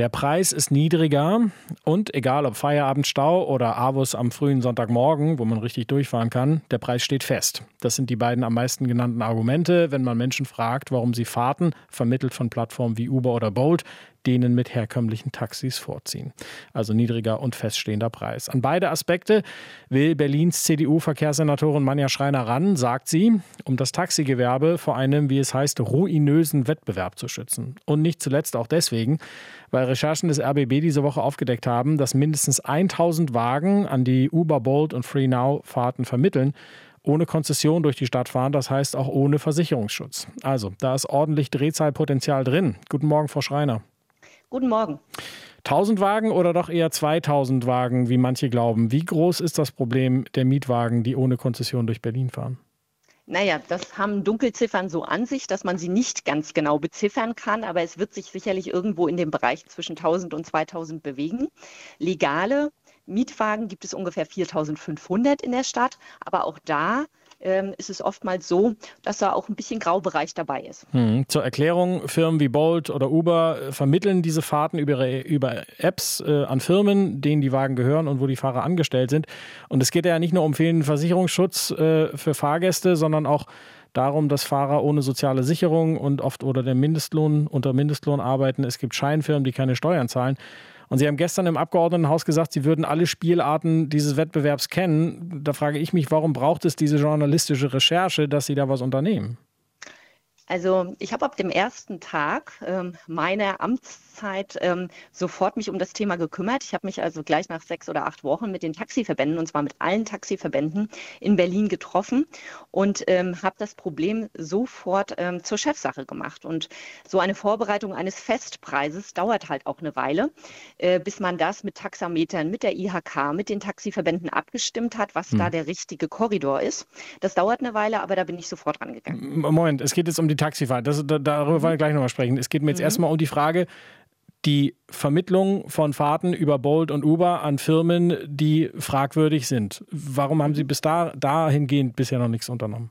Der Preis ist niedriger und egal ob Feierabendstau oder Avus am frühen Sonntagmorgen, wo man richtig durchfahren kann, der Preis steht fest. Das sind die beiden am meisten genannten Argumente, wenn man Menschen fragt, warum sie Fahrten, vermittelt von Plattformen wie Uber oder Bolt, denen mit herkömmlichen Taxis vorziehen. Also niedriger und feststehender Preis. An beide Aspekte will Berlins CDU-Verkehrssenatorin Manja Schreiner ran, sagt sie, um das Taxigewerbe vor einem, wie es heißt, ruinösen Wettbewerb zu schützen. Und nicht zuletzt auch deswegen, weil Recherchen des RBB diese Woche aufgedeckt haben, dass mindestens 1000 Wagen an die Uber, Bolt und FreeNow Fahrten vermitteln ohne Konzession durch die Stadt fahren, das heißt auch ohne Versicherungsschutz. Also, da ist ordentlich Drehzahlpotenzial drin. Guten Morgen, Frau Schreiner. Guten Morgen. 1000 Wagen oder doch eher 2000 Wagen, wie manche glauben? Wie groß ist das Problem der Mietwagen, die ohne Konzession durch Berlin fahren? Naja, das haben Dunkelziffern so an sich, dass man sie nicht ganz genau beziffern kann, aber es wird sich sicherlich irgendwo in dem Bereich zwischen 1000 und 2000 bewegen. Legale Mietwagen gibt es ungefähr 4500 in der Stadt, aber auch da ähm, ist es oftmals so, dass da auch ein bisschen Graubereich dabei ist. Hm. Zur Erklärung, Firmen wie Bolt oder Uber äh, vermitteln diese Fahrten über, über Apps äh, an Firmen, denen die Wagen gehören und wo die Fahrer angestellt sind. Und es geht ja nicht nur um fehlenden Versicherungsschutz äh, für Fahrgäste, sondern auch darum, dass Fahrer ohne soziale Sicherung und oft oder der Mindestlohn unter Mindestlohn arbeiten. Es gibt Scheinfirmen, die keine Steuern zahlen. Und Sie haben gestern im Abgeordnetenhaus gesagt, Sie würden alle Spielarten dieses Wettbewerbs kennen. Da frage ich mich, warum braucht es diese journalistische Recherche, dass Sie da was unternehmen? Also ich habe ab dem ersten Tag ähm, meiner Amtszeit ähm, sofort mich um das Thema gekümmert. Ich habe mich also gleich nach sechs oder acht Wochen mit den Taxiverbänden, und zwar mit allen Taxiverbänden in Berlin getroffen und ähm, habe das Problem sofort ähm, zur Chefsache gemacht. Und so eine Vorbereitung eines Festpreises dauert halt auch eine Weile, äh, bis man das mit Taxametern, mit der IHK, mit den Taxiverbänden abgestimmt hat, was hm. da der richtige Korridor ist. Das dauert eine Weile, aber da bin ich sofort rangegangen. Moment, es geht jetzt um die Taxifahrer. Das, darüber mhm. wollen wir gleich nochmal sprechen. Es geht mir jetzt mhm. erstmal um die Frage, die Vermittlung von Fahrten über Bolt und Uber an Firmen, die fragwürdig sind. Warum haben Sie bis da, dahingehend bisher noch nichts unternommen?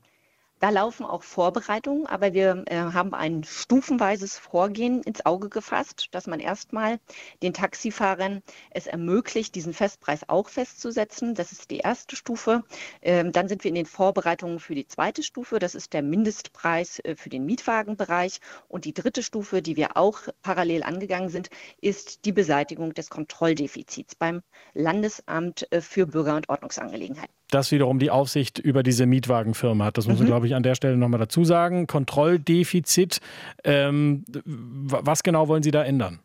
Da laufen auch Vorbereitungen, aber wir äh, haben ein stufenweises Vorgehen ins Auge gefasst, dass man erstmal den Taxifahrern es ermöglicht, diesen Festpreis auch festzusetzen. Das ist die erste Stufe. Ähm, dann sind wir in den Vorbereitungen für die zweite Stufe. Das ist der Mindestpreis äh, für den Mietwagenbereich. Und die dritte Stufe, die wir auch parallel angegangen sind, ist die Beseitigung des Kontrolldefizits beim Landesamt äh, für Bürger- und Ordnungsangelegenheiten das wiederum die Aufsicht über diese Mietwagenfirma hat. Das muss man, mhm. glaube ich, an der Stelle nochmal dazu sagen. Kontrolldefizit. Ähm, was genau wollen Sie da ändern?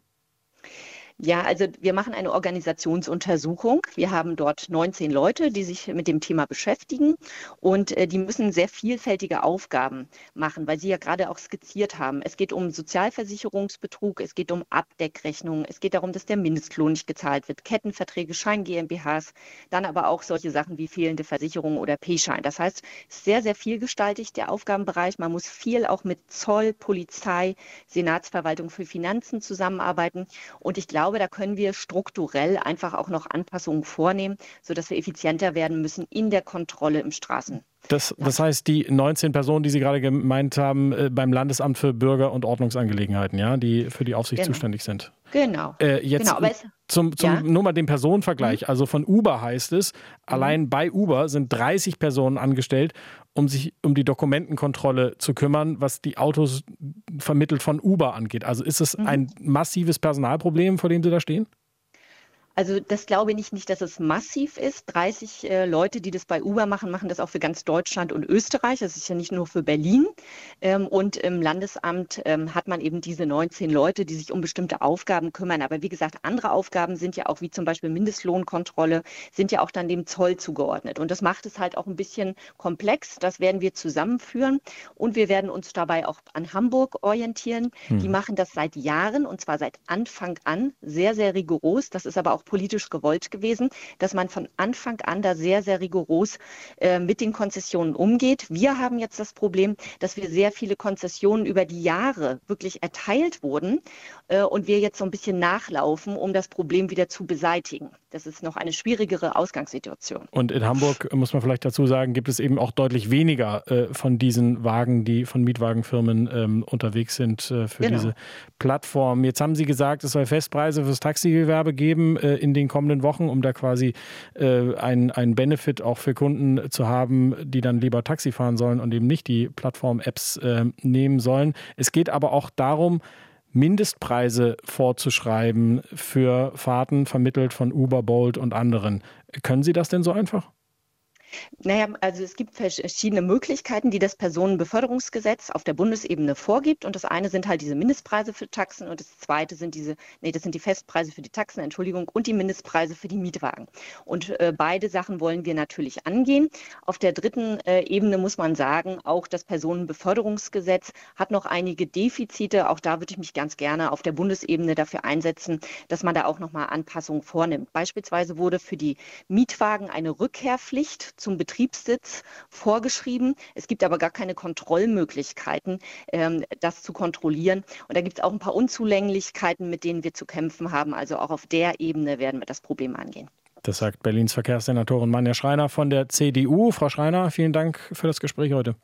Ja, also wir machen eine Organisationsuntersuchung. Wir haben dort 19 Leute, die sich mit dem Thema beschäftigen und äh, die müssen sehr vielfältige Aufgaben machen, weil Sie ja gerade auch skizziert haben. Es geht um Sozialversicherungsbetrug, es geht um Abdeckrechnungen, es geht darum, dass der Mindestlohn nicht gezahlt wird, Kettenverträge, Schein GmbHs, dann aber auch solche Sachen wie fehlende Versicherungen oder P-Schein. Das heißt, sehr, sehr vielgestaltig der Aufgabenbereich. Man muss viel auch mit Zoll, Polizei, Senatsverwaltung für Finanzen zusammenarbeiten und ich glaube, glaube, da können wir strukturell einfach auch noch Anpassungen vornehmen, sodass wir effizienter werden müssen in der Kontrolle im Straßen. Das, das heißt, die 19 Personen, die Sie gerade gemeint haben, äh, beim Landesamt für Bürger- und Ordnungsangelegenheiten, ja, die für die Aufsicht genau. zuständig sind. Genau. Äh, jetzt genau, es, zum, zum ja. nur mal den Personenvergleich. Mhm. Also von Uber heißt es, allein mhm. bei Uber sind 30 Personen angestellt, um sich um die Dokumentenkontrolle zu kümmern, was die Autos vermittelt von Uber angeht. Also ist es mhm. ein massives Personalproblem, vor dem Sie da stehen? Also das glaube ich nicht, dass es massiv ist. 30 äh, Leute, die das bei Uber machen, machen das auch für ganz Deutschland und Österreich. Das ist ja nicht nur für Berlin. Ähm, und im Landesamt ähm, hat man eben diese 19 Leute, die sich um bestimmte Aufgaben kümmern. Aber wie gesagt, andere Aufgaben sind ja auch, wie zum Beispiel Mindestlohnkontrolle, sind ja auch dann dem Zoll zugeordnet. Und das macht es halt auch ein bisschen komplex. Das werden wir zusammenführen. Und wir werden uns dabei auch an Hamburg orientieren. Hm. Die machen das seit Jahren und zwar seit Anfang an sehr, sehr rigoros. Das ist aber auch auch politisch gewollt gewesen, dass man von Anfang an da sehr, sehr rigoros äh, mit den Konzessionen umgeht. Wir haben jetzt das Problem, dass wir sehr viele Konzessionen über die Jahre wirklich erteilt wurden äh, und wir jetzt so ein bisschen nachlaufen, um das Problem wieder zu beseitigen. Das ist noch eine schwierigere Ausgangssituation. Und in Hamburg, muss man vielleicht dazu sagen, gibt es eben auch deutlich weniger äh, von diesen Wagen, die von Mietwagenfirmen ähm, unterwegs sind äh, für genau. diese Plattform. Jetzt haben Sie gesagt, es soll Festpreise fürs Taxigewerbe geben äh, in den kommenden Wochen, um da quasi äh, einen Benefit auch für Kunden zu haben, die dann lieber Taxi fahren sollen und eben nicht die Plattform-Apps äh, nehmen sollen. Es geht aber auch darum, Mindestpreise vorzuschreiben für Fahrten vermittelt von Uber, Bolt und anderen. Können Sie das denn so einfach? Naja, also es gibt verschiedene Möglichkeiten, die das Personenbeförderungsgesetz auf der Bundesebene vorgibt. Und das eine sind halt diese Mindestpreise für Taxen und das zweite sind diese, nee, das sind die Festpreise für die Taxen, Entschuldigung, und die Mindestpreise für die Mietwagen. Und äh, beide Sachen wollen wir natürlich angehen. Auf der dritten äh, Ebene muss man sagen, auch das Personenbeförderungsgesetz hat noch einige Defizite. Auch da würde ich mich ganz gerne auf der Bundesebene dafür einsetzen, dass man da auch nochmal Anpassungen vornimmt. Beispielsweise wurde für die Mietwagen eine Rückkehrpflicht zum Betriebssitz vorgeschrieben. Es gibt aber gar keine Kontrollmöglichkeiten, ähm, das zu kontrollieren. Und da gibt es auch ein paar Unzulänglichkeiten, mit denen wir zu kämpfen haben. Also auch auf der Ebene werden wir das Problem angehen. Das sagt Berlins Verkehrssenatorin Manja Schreiner von der CDU. Frau Schreiner, vielen Dank für das Gespräch heute.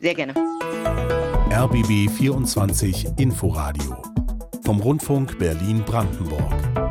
Sehr gerne. RBB 24 Inforadio vom Rundfunk Berlin-Brandenburg.